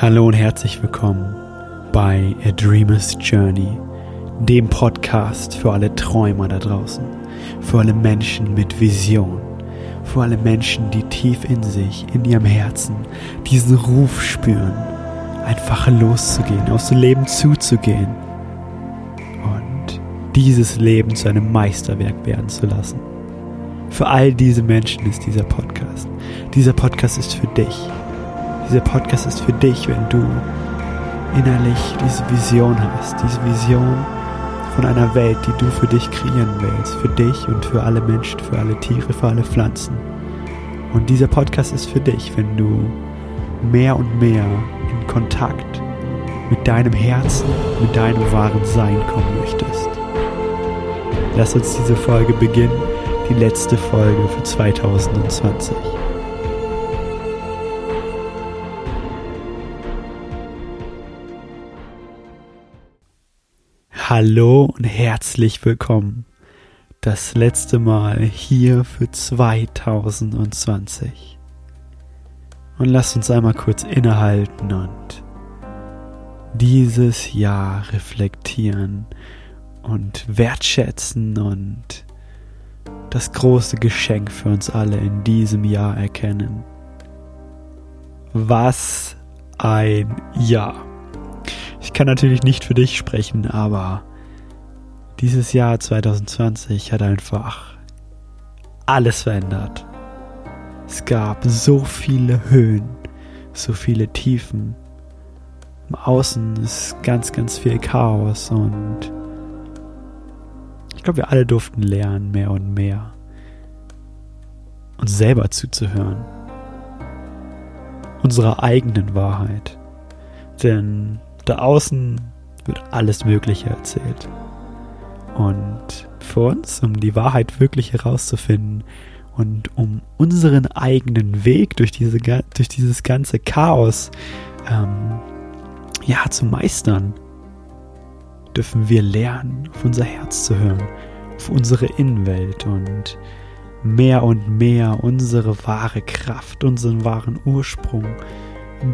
Hallo und herzlich willkommen bei A Dreamer's Journey, dem Podcast für alle Träumer da draußen, für alle Menschen mit Vision, für alle Menschen, die tief in sich, in ihrem Herzen diesen Ruf spüren, einfach loszugehen, aufs Leben zuzugehen und dieses Leben zu einem Meisterwerk werden zu lassen. Für all diese Menschen ist dieser Podcast. Dieser Podcast ist für dich dieser Podcast ist für dich, wenn du innerlich diese Vision hast, diese Vision von einer Welt, die du für dich kreieren willst, für dich und für alle Menschen, für alle Tiere, für alle Pflanzen. Und dieser Podcast ist für dich, wenn du mehr und mehr in Kontakt mit deinem Herzen, mit deinem wahren Sein kommen möchtest. Lass uns diese Folge beginnen, die letzte Folge für 2020. Hallo und herzlich willkommen. Das letzte Mal hier für 2020. Und lasst uns einmal kurz innehalten und dieses Jahr reflektieren und wertschätzen und das große Geschenk für uns alle in diesem Jahr erkennen. Was ein Jahr. Ich kann natürlich nicht für dich sprechen, aber dieses Jahr 2020 hat einfach alles verändert. Es gab so viele Höhen, so viele Tiefen. Im Außen ist ganz, ganz viel Chaos und ich glaube, wir alle durften lernen, mehr und mehr uns selber zuzuhören. Unserer eigenen Wahrheit. Denn da außen wird alles Mögliche erzählt. Und für uns, um die Wahrheit wirklich herauszufinden und um unseren eigenen Weg durch, diese, durch dieses ganze Chaos ähm, ja, zu meistern, dürfen wir lernen, auf unser Herz zu hören, auf unsere Innenwelt und mehr und mehr unsere wahre Kraft, unseren wahren Ursprung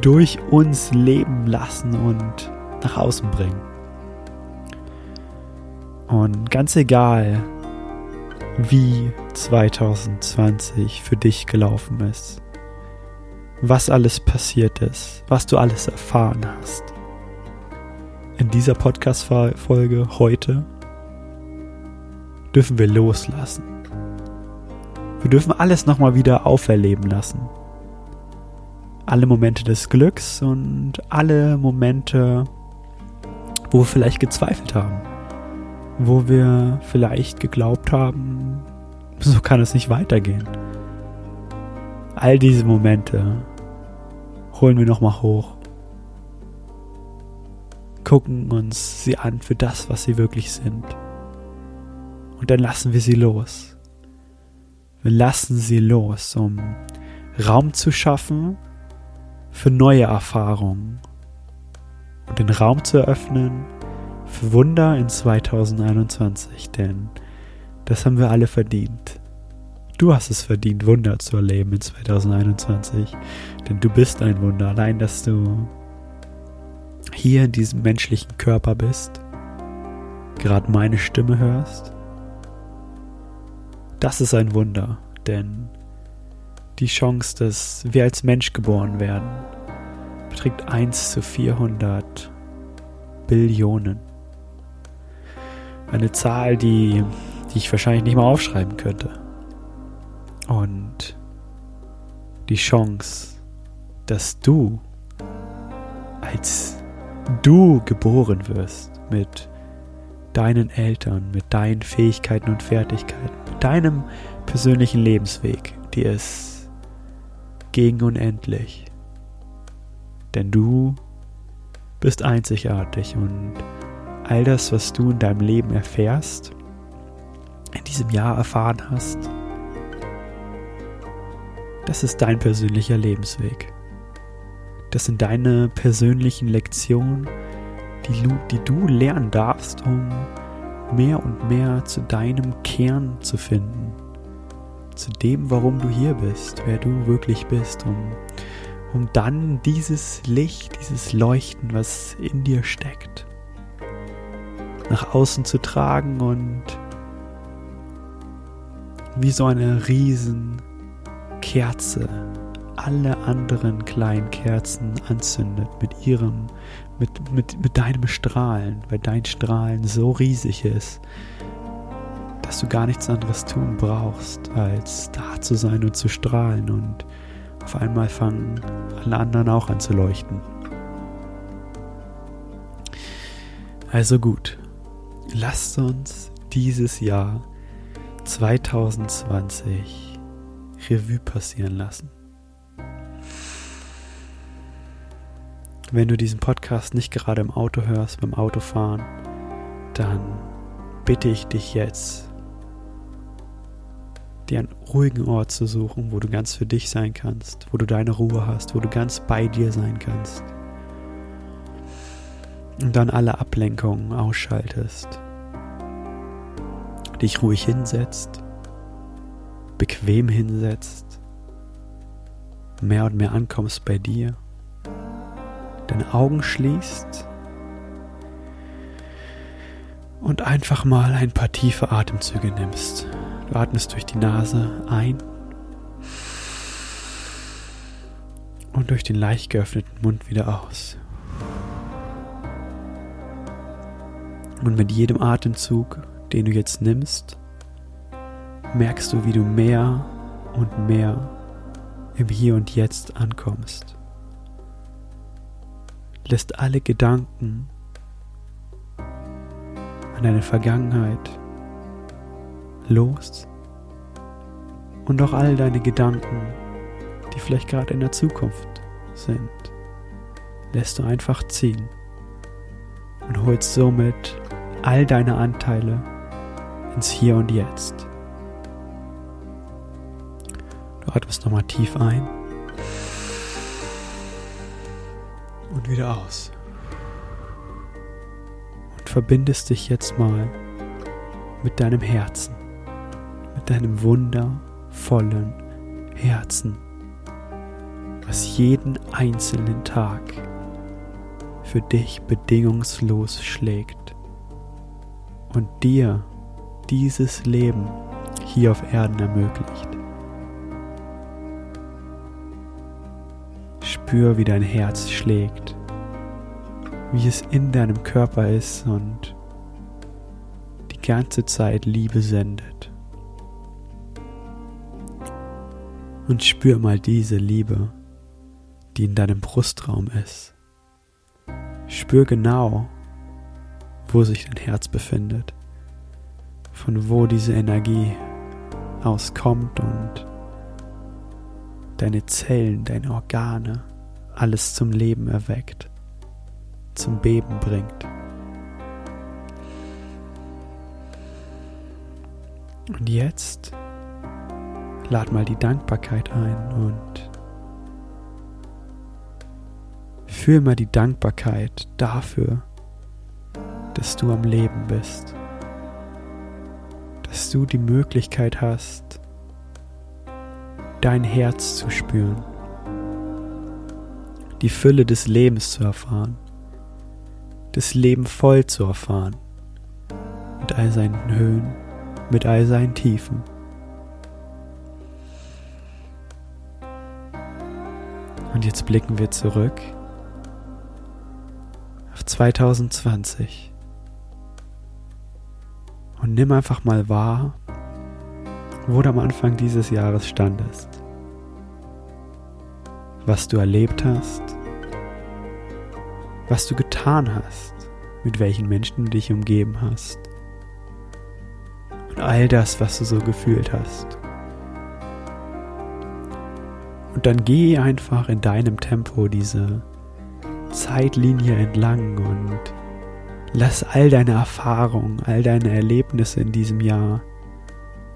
durch uns leben lassen und nach außen bringen. Und ganz egal, wie 2020 für dich gelaufen ist, was alles passiert ist, was du alles erfahren hast, in dieser Podcast-Folge heute dürfen wir loslassen. Wir dürfen alles nochmal wieder auferleben lassen alle Momente des Glücks und alle Momente, wo wir vielleicht gezweifelt haben, wo wir vielleicht geglaubt haben, so kann es nicht weitergehen. All diese Momente holen wir nochmal hoch, gucken uns sie an für das, was sie wirklich sind. Und dann lassen wir sie los. Wir lassen sie los, um Raum zu schaffen für neue Erfahrungen und den Raum zu eröffnen für Wunder in 2021, denn das haben wir alle verdient. Du hast es verdient, Wunder zu erleben in 2021, denn du bist ein Wunder. Allein, dass du hier in diesem menschlichen Körper bist, gerade meine Stimme hörst, das ist ein Wunder, denn die Chance, dass wir als Mensch geboren werden, beträgt 1 zu 400 Billionen. Eine Zahl, die, die ich wahrscheinlich nicht mal aufschreiben könnte. Und die Chance, dass du als du geboren wirst mit deinen Eltern, mit deinen Fähigkeiten und Fertigkeiten, mit deinem persönlichen Lebensweg, die ist gegen unendlich. Denn du bist einzigartig und all das, was du in deinem Leben erfährst, in diesem Jahr erfahren hast, das ist dein persönlicher Lebensweg. Das sind deine persönlichen Lektionen, die du, die du lernen darfst, um mehr und mehr zu deinem Kern zu finden zu dem, warum du hier bist, wer du wirklich bist, um, um dann dieses Licht, dieses Leuchten, was in dir steckt, nach außen zu tragen und wie so eine riesen Kerze alle anderen kleinen Kerzen anzündet mit ihrem, mit, mit, mit deinem Strahlen, weil dein Strahlen so riesig ist, dass du gar nichts anderes tun brauchst, als da zu sein und zu strahlen und auf einmal fangen alle anderen auch an zu leuchten. Also gut, lasst uns dieses Jahr 2020 Revue passieren lassen. Wenn du diesen Podcast nicht gerade im Auto hörst, beim Autofahren, dann bitte ich dich jetzt, dir einen ruhigen Ort zu suchen, wo du ganz für dich sein kannst, wo du deine Ruhe hast, wo du ganz bei dir sein kannst. Und dann alle Ablenkungen ausschaltest. Dich ruhig hinsetzt, bequem hinsetzt, mehr und mehr ankommst bei dir, deine Augen schließt und einfach mal ein paar tiefe Atemzüge nimmst. Du atmest durch die Nase ein und durch den leicht geöffneten Mund wieder aus. Und mit jedem Atemzug, den du jetzt nimmst, merkst du, wie du mehr und mehr im Hier und Jetzt ankommst. Lässt alle Gedanken an deine Vergangenheit los und auch all deine Gedanken, die vielleicht gerade in der Zukunft sind, lässt du einfach ziehen und holst somit all deine Anteile ins Hier und Jetzt. Du atmest nochmal tief ein und wieder aus. Und verbindest dich jetzt mal mit deinem Herzen deinem wundervollen Herzen, was jeden einzelnen Tag für dich bedingungslos schlägt und dir dieses Leben hier auf Erden ermöglicht. Spür, wie dein Herz schlägt, wie es in deinem Körper ist und die ganze Zeit Liebe sendet. Und spür mal diese Liebe, die in deinem Brustraum ist. Spür genau, wo sich dein Herz befindet, von wo diese Energie auskommt und deine Zellen, deine Organe, alles zum Leben erweckt, zum Beben bringt. Und jetzt lad mal die Dankbarkeit ein und fühl mal die Dankbarkeit dafür, dass du am Leben bist, dass du die Möglichkeit hast, dein Herz zu spüren, die Fülle des Lebens zu erfahren, das Leben voll zu erfahren, mit all seinen Höhen, mit all seinen Tiefen. Jetzt blicken wir zurück auf 2020 und nimm einfach mal wahr, wo du am Anfang dieses Jahres standest, was du erlebt hast, was du getan hast, mit welchen Menschen du dich umgeben hast. Und all das, was du so gefühlt hast. Und dann geh einfach in deinem Tempo diese Zeitlinie entlang und lass all deine Erfahrungen, all deine Erlebnisse in diesem Jahr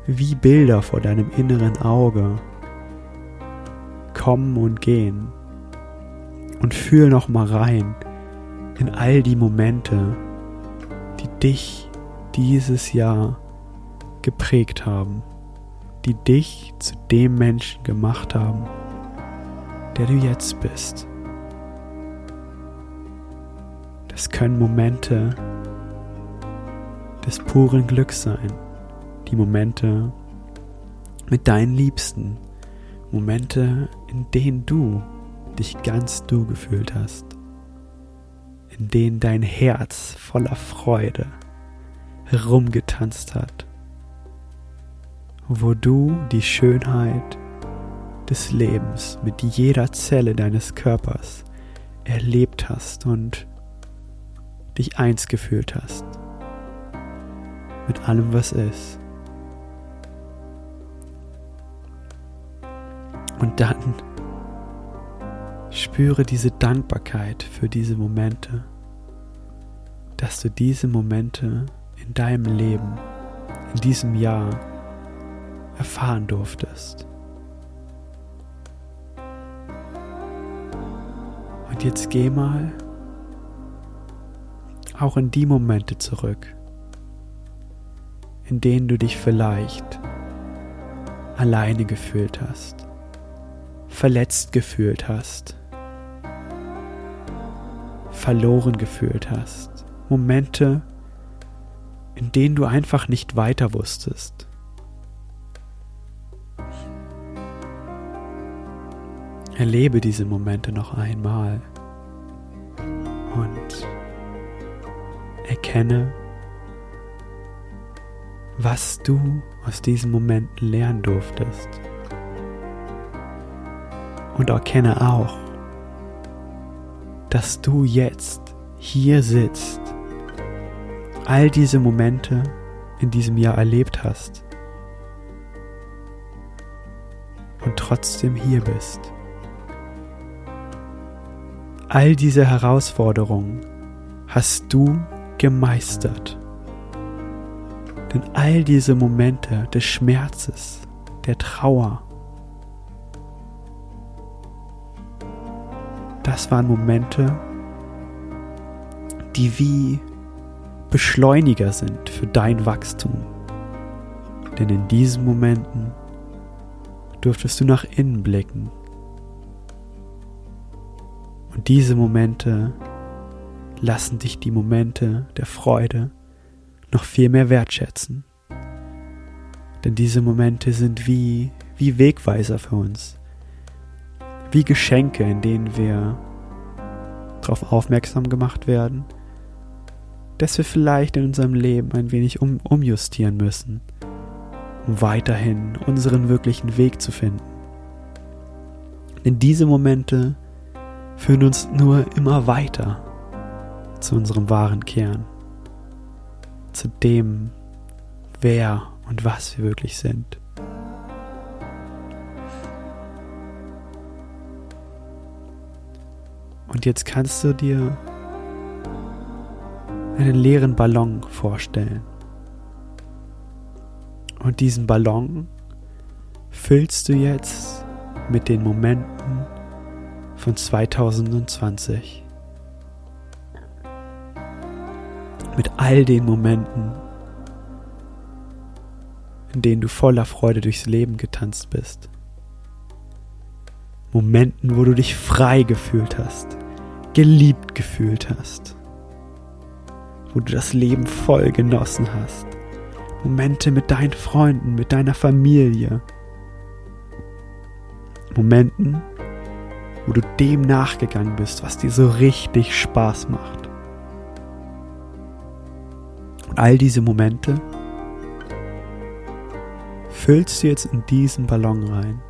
wie Bilder vor deinem inneren Auge kommen und gehen. Und fühl noch mal rein in all die Momente, die dich dieses Jahr geprägt haben, die dich zu dem Menschen gemacht haben, der du jetzt bist. Das können Momente des puren Glücks sein, die Momente mit deinen Liebsten, Momente, in denen du dich ganz du gefühlt hast, in denen dein Herz voller Freude herumgetanzt hat, wo du die Schönheit des Lebens mit jeder Zelle deines Körpers erlebt hast und dich eins gefühlt hast mit allem, was ist. Und dann spüre diese Dankbarkeit für diese Momente, dass du diese Momente in deinem Leben, in diesem Jahr erfahren durftest. Und jetzt geh mal auch in die Momente zurück, in denen du dich vielleicht alleine gefühlt hast, verletzt gefühlt hast, verloren gefühlt hast. Momente, in denen du einfach nicht weiter wusstest. Erlebe diese Momente noch einmal und erkenne, was du aus diesen Momenten lernen durftest. Und erkenne auch, dass du jetzt hier sitzt, all diese Momente in diesem Jahr erlebt hast und trotzdem hier bist. All diese Herausforderungen hast du gemeistert. Denn all diese Momente des Schmerzes, der Trauer, das waren Momente, die wie Beschleuniger sind für dein Wachstum. Denn in diesen Momenten durftest du nach innen blicken und diese Momente lassen dich die Momente der Freude noch viel mehr wertschätzen. Denn diese Momente sind wie, wie Wegweiser für uns. Wie Geschenke, in denen wir darauf aufmerksam gemacht werden, dass wir vielleicht in unserem Leben ein wenig um, umjustieren müssen, um weiterhin unseren wirklichen Weg zu finden. Denn diese Momente führen uns nur immer weiter zu unserem wahren Kern, zu dem, wer und was wir wirklich sind. Und jetzt kannst du dir einen leeren Ballon vorstellen. Und diesen Ballon füllst du jetzt mit den Momenten, von 2020. Mit all den Momenten, in denen du voller Freude durchs Leben getanzt bist. Momenten, wo du dich frei gefühlt hast, geliebt gefühlt hast, wo du das Leben voll genossen hast. Momente mit deinen Freunden, mit deiner Familie. Momenten, wo du dem nachgegangen bist, was dir so richtig Spaß macht. Und all diese Momente füllst du jetzt in diesen Ballon rein.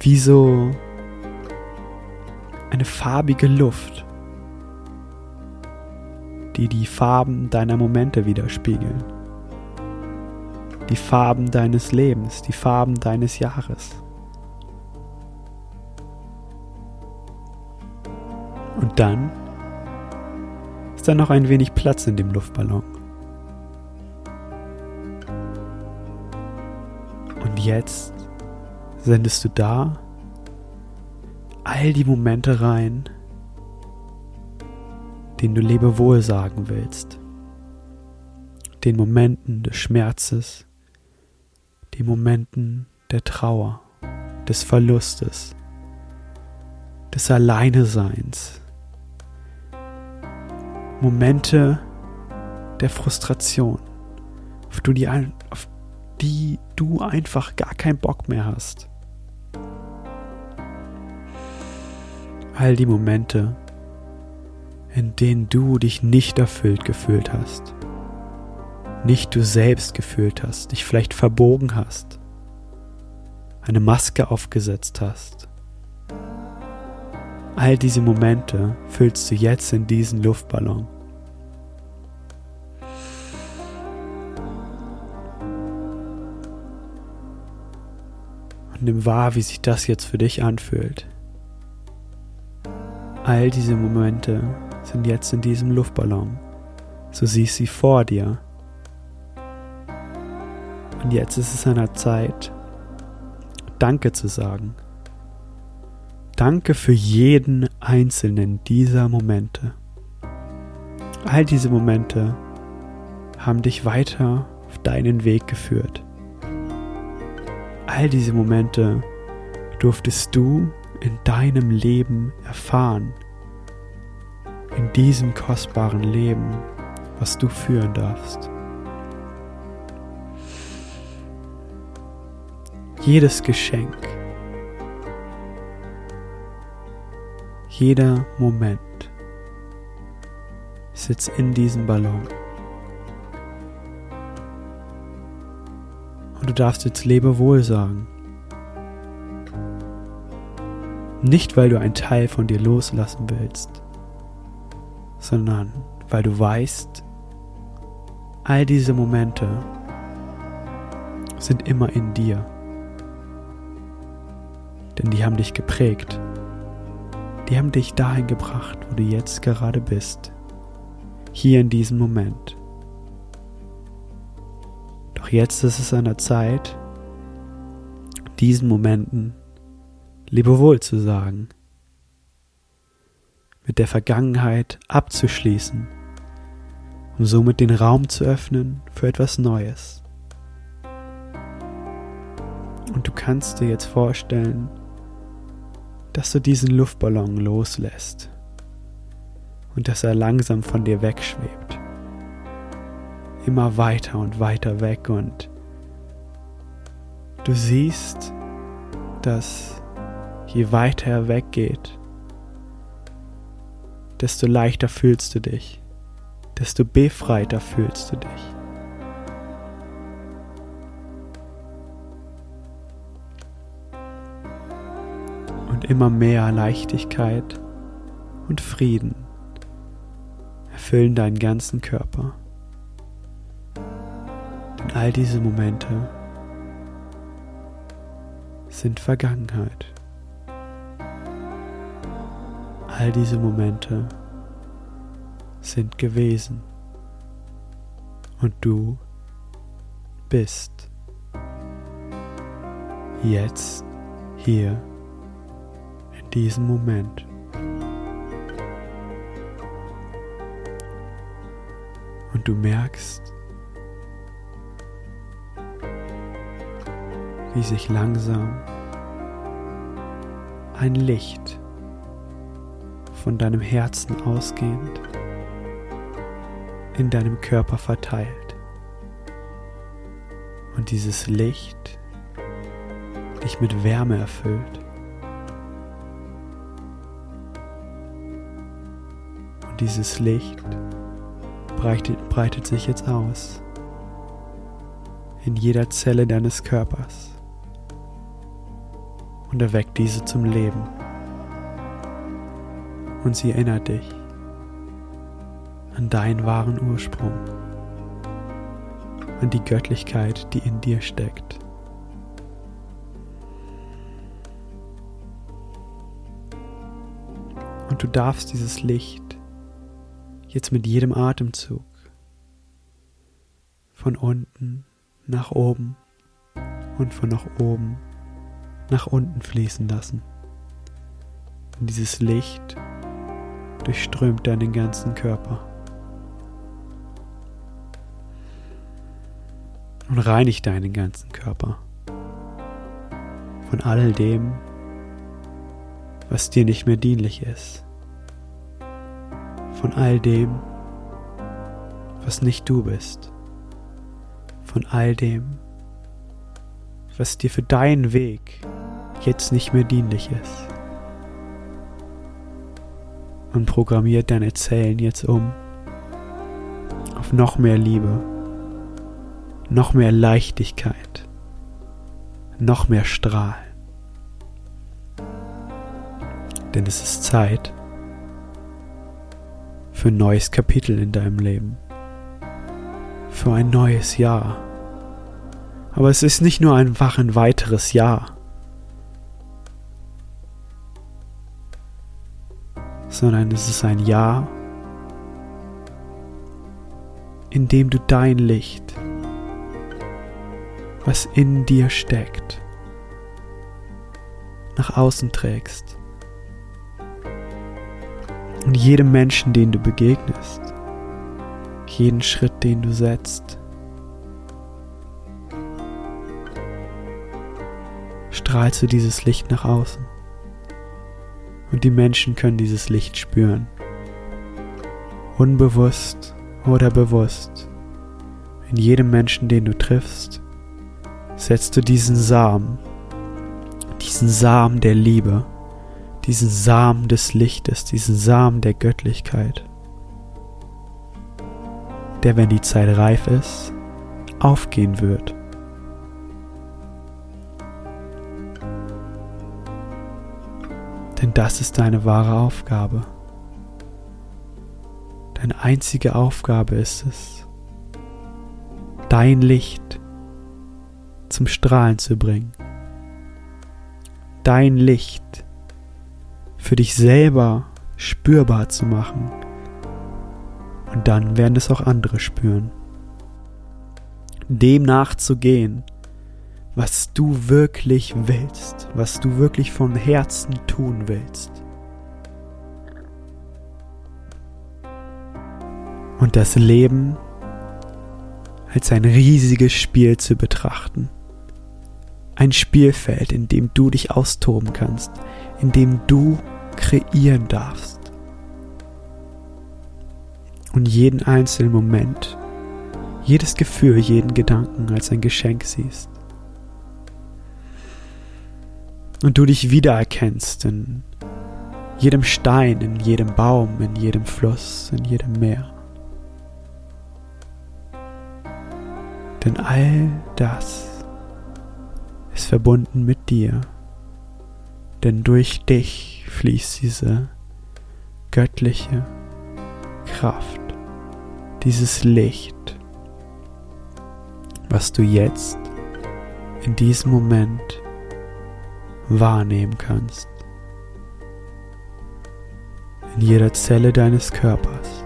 Wie so eine farbige Luft, die die Farben deiner Momente widerspiegeln. Die Farben deines Lebens, die Farben deines Jahres. Und dann ist da noch ein wenig Platz in dem Luftballon. Und jetzt sendest du da all die Momente rein, denen du Lebewohl sagen willst. Den Momenten des Schmerzes, den Momenten der Trauer, des Verlustes, des Alleineseins, Momente der Frustration, auf, du die, auf die du einfach gar keinen Bock mehr hast. All die Momente, in denen du dich nicht erfüllt gefühlt hast, nicht du selbst gefühlt hast, dich vielleicht verbogen hast, eine Maske aufgesetzt hast. All diese Momente füllst du jetzt in diesen Luftballon. Nimm wahr, wie sich das jetzt für dich anfühlt. All diese Momente sind jetzt in diesem Luftballon. So siehst sie vor dir. Und jetzt ist es an der Zeit, Danke zu sagen. Danke für jeden einzelnen dieser Momente. All diese Momente haben dich weiter auf deinen Weg geführt. All diese Momente durftest du in deinem Leben erfahren in diesem kostbaren Leben, was du führen darfst. Jedes Geschenk, jeder Moment sitzt in diesem Ballon. Du darfst jetzt Lebewohl sagen. Nicht, weil du einen Teil von dir loslassen willst, sondern weil du weißt, all diese Momente sind immer in dir. Denn die haben dich geprägt. Die haben dich dahin gebracht, wo du jetzt gerade bist. Hier in diesem Moment. Jetzt ist es an der Zeit, diesen Momenten Lebewohl zu sagen mit der Vergangenheit abzuschließen, um somit den Raum zu öffnen für etwas Neues. Und du kannst dir jetzt vorstellen, dass du diesen Luftballon loslässt und dass er langsam von dir wegschwebt. Immer weiter und weiter weg und du siehst, dass je weiter er weggeht, desto leichter fühlst du dich, desto befreiter fühlst du dich. Und immer mehr Leichtigkeit und Frieden erfüllen deinen ganzen Körper. All diese Momente sind Vergangenheit. All diese Momente sind gewesen und du bist jetzt hier in diesem Moment. Und du merkst, wie sich langsam ein Licht von deinem Herzen ausgehend in deinem Körper verteilt. Und dieses Licht dich mit Wärme erfüllt. Und dieses Licht breitet, breitet sich jetzt aus in jeder Zelle deines Körpers und erweckt diese zum Leben und sie erinnert dich an deinen wahren Ursprung, an die Göttlichkeit, die in dir steckt. Und du darfst dieses Licht jetzt mit jedem Atemzug von unten nach oben und von nach oben nach unten fließen lassen. Und dieses Licht durchströmt deinen ganzen Körper. Und reinigt deinen ganzen Körper. von all dem, was dir nicht mehr dienlich ist, von all dem, was nicht du bist, von all dem, was dir für deinen Weg jetzt nicht mehr dienlich ist. Und programmiert deine Zellen jetzt um auf noch mehr Liebe, noch mehr Leichtigkeit, noch mehr Strahlen. Denn es ist Zeit für ein neues Kapitel in deinem Leben, für ein neues Jahr. Aber es ist nicht nur einfach ein weiteres Jahr, sondern es ist ein Jahr, in dem du dein Licht, was in dir steckt, nach außen trägst. Und jedem Menschen, den du begegnest, jeden Schritt, den du setzt, strahlst du dieses Licht nach außen. Und die Menschen können dieses Licht spüren. Unbewusst oder bewusst. In jedem Menschen, den du triffst, setzt du diesen Samen, diesen Samen der Liebe, diesen Samen des Lichtes, diesen Samen der Göttlichkeit, der, wenn die Zeit reif ist, aufgehen wird. Denn das ist deine wahre Aufgabe. Deine einzige Aufgabe ist es, dein Licht zum Strahlen zu bringen. Dein Licht für dich selber spürbar zu machen. Und dann werden es auch andere spüren. Dem nachzugehen, was du wirklich willst, was du wirklich von Herzen tun willst. und das Leben als ein riesiges Spiel zu betrachten. Ein Spielfeld, in dem du dich austoben kannst, in dem du kreieren darfst. Und jeden einzelnen Moment, jedes Gefühl, jeden Gedanken als ein Geschenk siehst. Und du dich wiedererkennst in jedem Stein, in jedem Baum, in jedem Fluss, in jedem Meer. Denn all das ist verbunden mit dir. Denn durch dich fließt diese göttliche Kraft, dieses Licht, was du jetzt in diesem Moment wahrnehmen kannst. In jeder Zelle deines Körpers.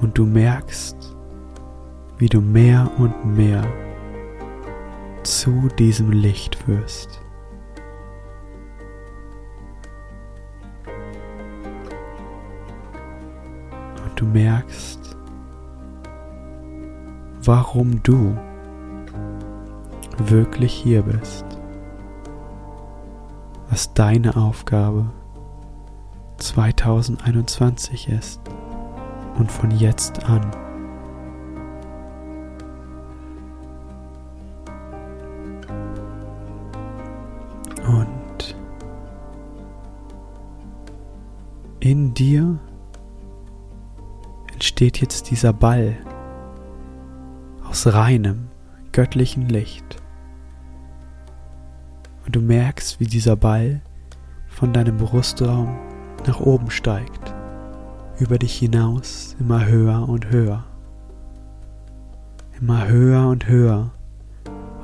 und du merkst, wie du mehr und mehr zu diesem Licht wirst. Und du merkst, warum du wirklich hier bist, was deine Aufgabe 2021 ist und von jetzt an. Und in dir entsteht jetzt dieser Ball aus reinem, göttlichen Licht. Du merkst, wie dieser Ball von deinem Brustraum nach oben steigt über dich hinaus immer höher und höher. Immer höher und höher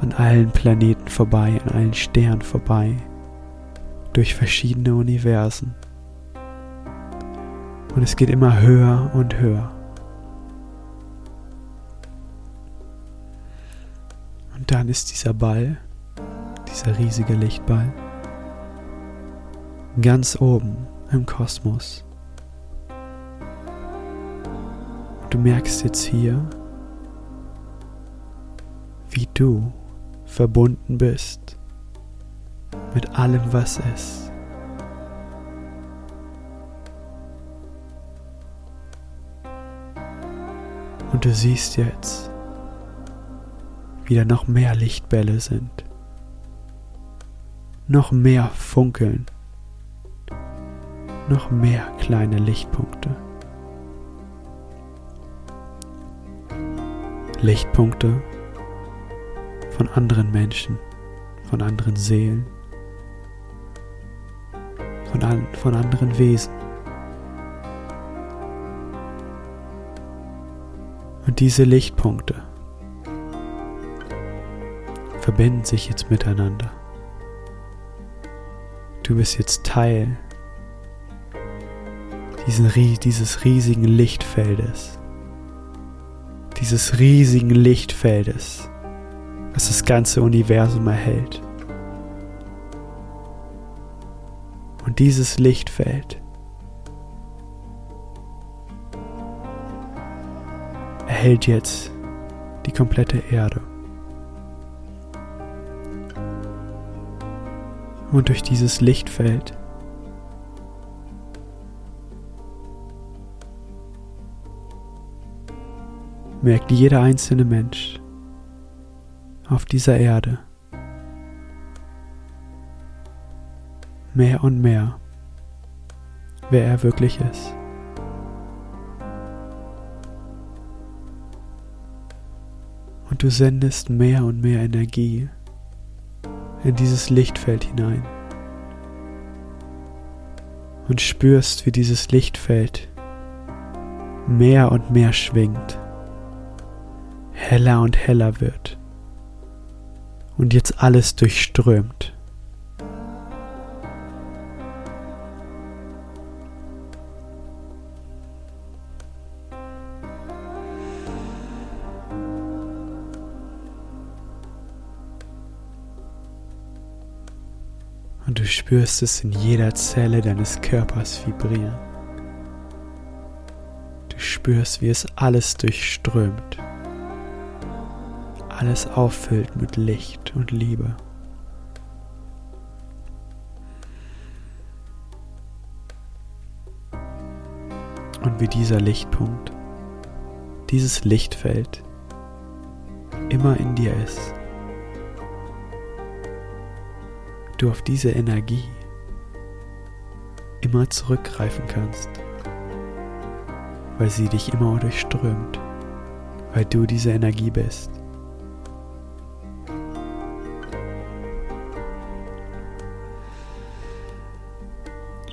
an allen Planeten vorbei, an allen Sternen vorbei, durch verschiedene Universen. Und es geht immer höher und höher. Und dann ist dieser Ball, dieser riesige Lichtball, ganz oben im Kosmos. Du merkst jetzt hier, wie du verbunden bist mit allem, was ist. Und du siehst jetzt, wie da noch mehr Lichtbälle sind, noch mehr funkeln, noch mehr kleine Lichtpunkte. Lichtpunkte von anderen Menschen, von anderen Seelen, von, an, von anderen Wesen. Und diese Lichtpunkte verbinden sich jetzt miteinander. Du bist jetzt Teil diesen, dieses riesigen Lichtfeldes dieses riesigen Lichtfeldes, was das ganze Universum erhält. Und dieses Lichtfeld erhält jetzt die komplette Erde. Und durch dieses Lichtfeld merkt jeder einzelne Mensch auf dieser Erde mehr und mehr, wer er wirklich ist. Und du sendest mehr und mehr Energie in dieses Lichtfeld hinein und spürst, wie dieses Lichtfeld mehr und mehr schwingt heller und heller wird und jetzt alles durchströmt. Spürst es in jeder Zelle deines Körpers vibrieren. Du spürst, wie es alles durchströmt alles auffüllt mit Licht und Liebe. Und wie dieser Lichtpunkt, dieses Lichtfeld immer in dir ist, du auf diese Energie immer zurückgreifen kannst, weil sie dich immer durchströmt, weil du diese Energie bist.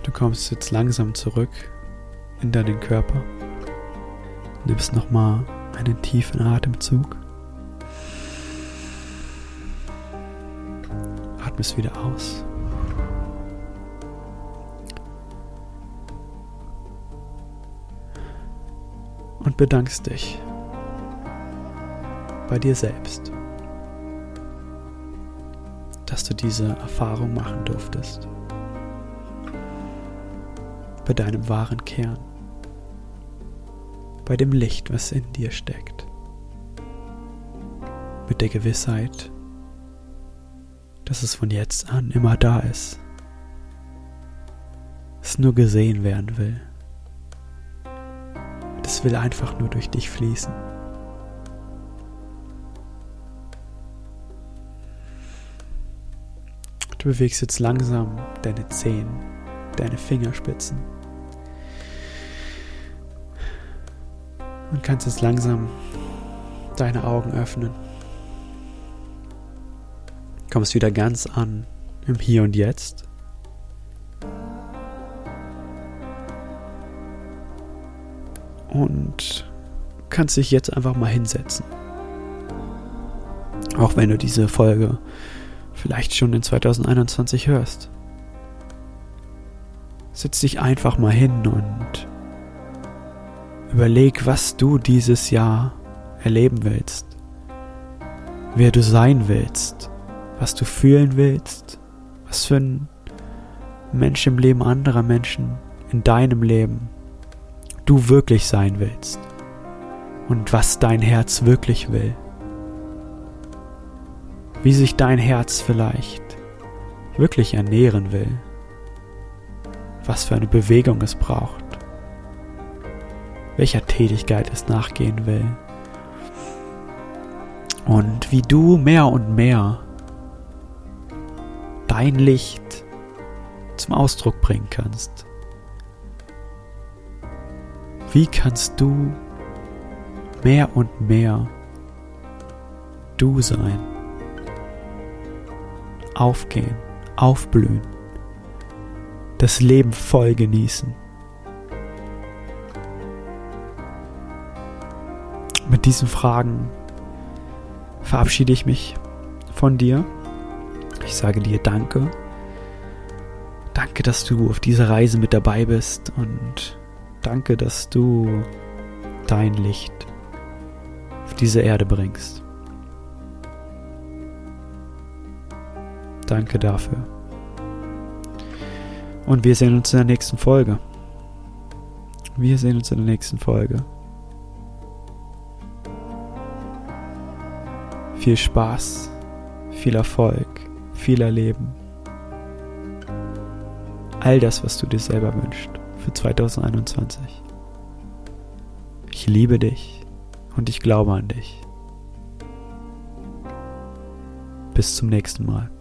Du kommst jetzt langsam zurück in deinen Körper. Nimmst nochmal einen tiefen Atemzug. Atmest wieder aus. Und bedankst dich bei dir selbst, dass du diese Erfahrung machen durftest bei deinem wahren Kern, bei dem Licht, was in dir steckt, mit der Gewissheit, dass es von jetzt an immer da ist, es nur gesehen werden will. Es will einfach nur durch dich fließen. Du bewegst jetzt langsam deine Zehen, deine Fingerspitzen und kannst jetzt langsam deine Augen öffnen. Kommst wieder ganz an im Hier und Jetzt. Und kannst dich jetzt einfach mal hinsetzen. Auch wenn du diese Folge vielleicht schon in 2021 hörst. Setz dich einfach mal hin und Überleg, was du dieses Jahr erleben willst, wer du sein willst, was du fühlen willst, was für ein Mensch im Leben anderer Menschen in deinem Leben du wirklich sein willst und was dein Herz wirklich will. wie sich dein Herz vielleicht wirklich ernähren will, was für eine Bewegung es braucht, welcher Tätigkeit es nachgehen will. Und wie du mehr und mehr dein Licht zum Ausdruck bringen kannst. Wie kannst du mehr und mehr du sein? Aufgehen, aufblühen, das Leben voll genießen. Mit diesen Fragen verabschiede ich mich von dir. Ich sage dir Danke. Danke, dass du auf dieser Reise mit dabei bist und danke, dass du dein Licht auf diese Erde bringst. Danke dafür. Und wir sehen uns in der nächsten Folge. Wir sehen uns in der nächsten Folge. Viel Spaß, viel Erfolg, viel Erleben. All das, was du dir selber wünschst für 2021. Ich liebe dich und ich glaube an dich. Bis zum nächsten Mal.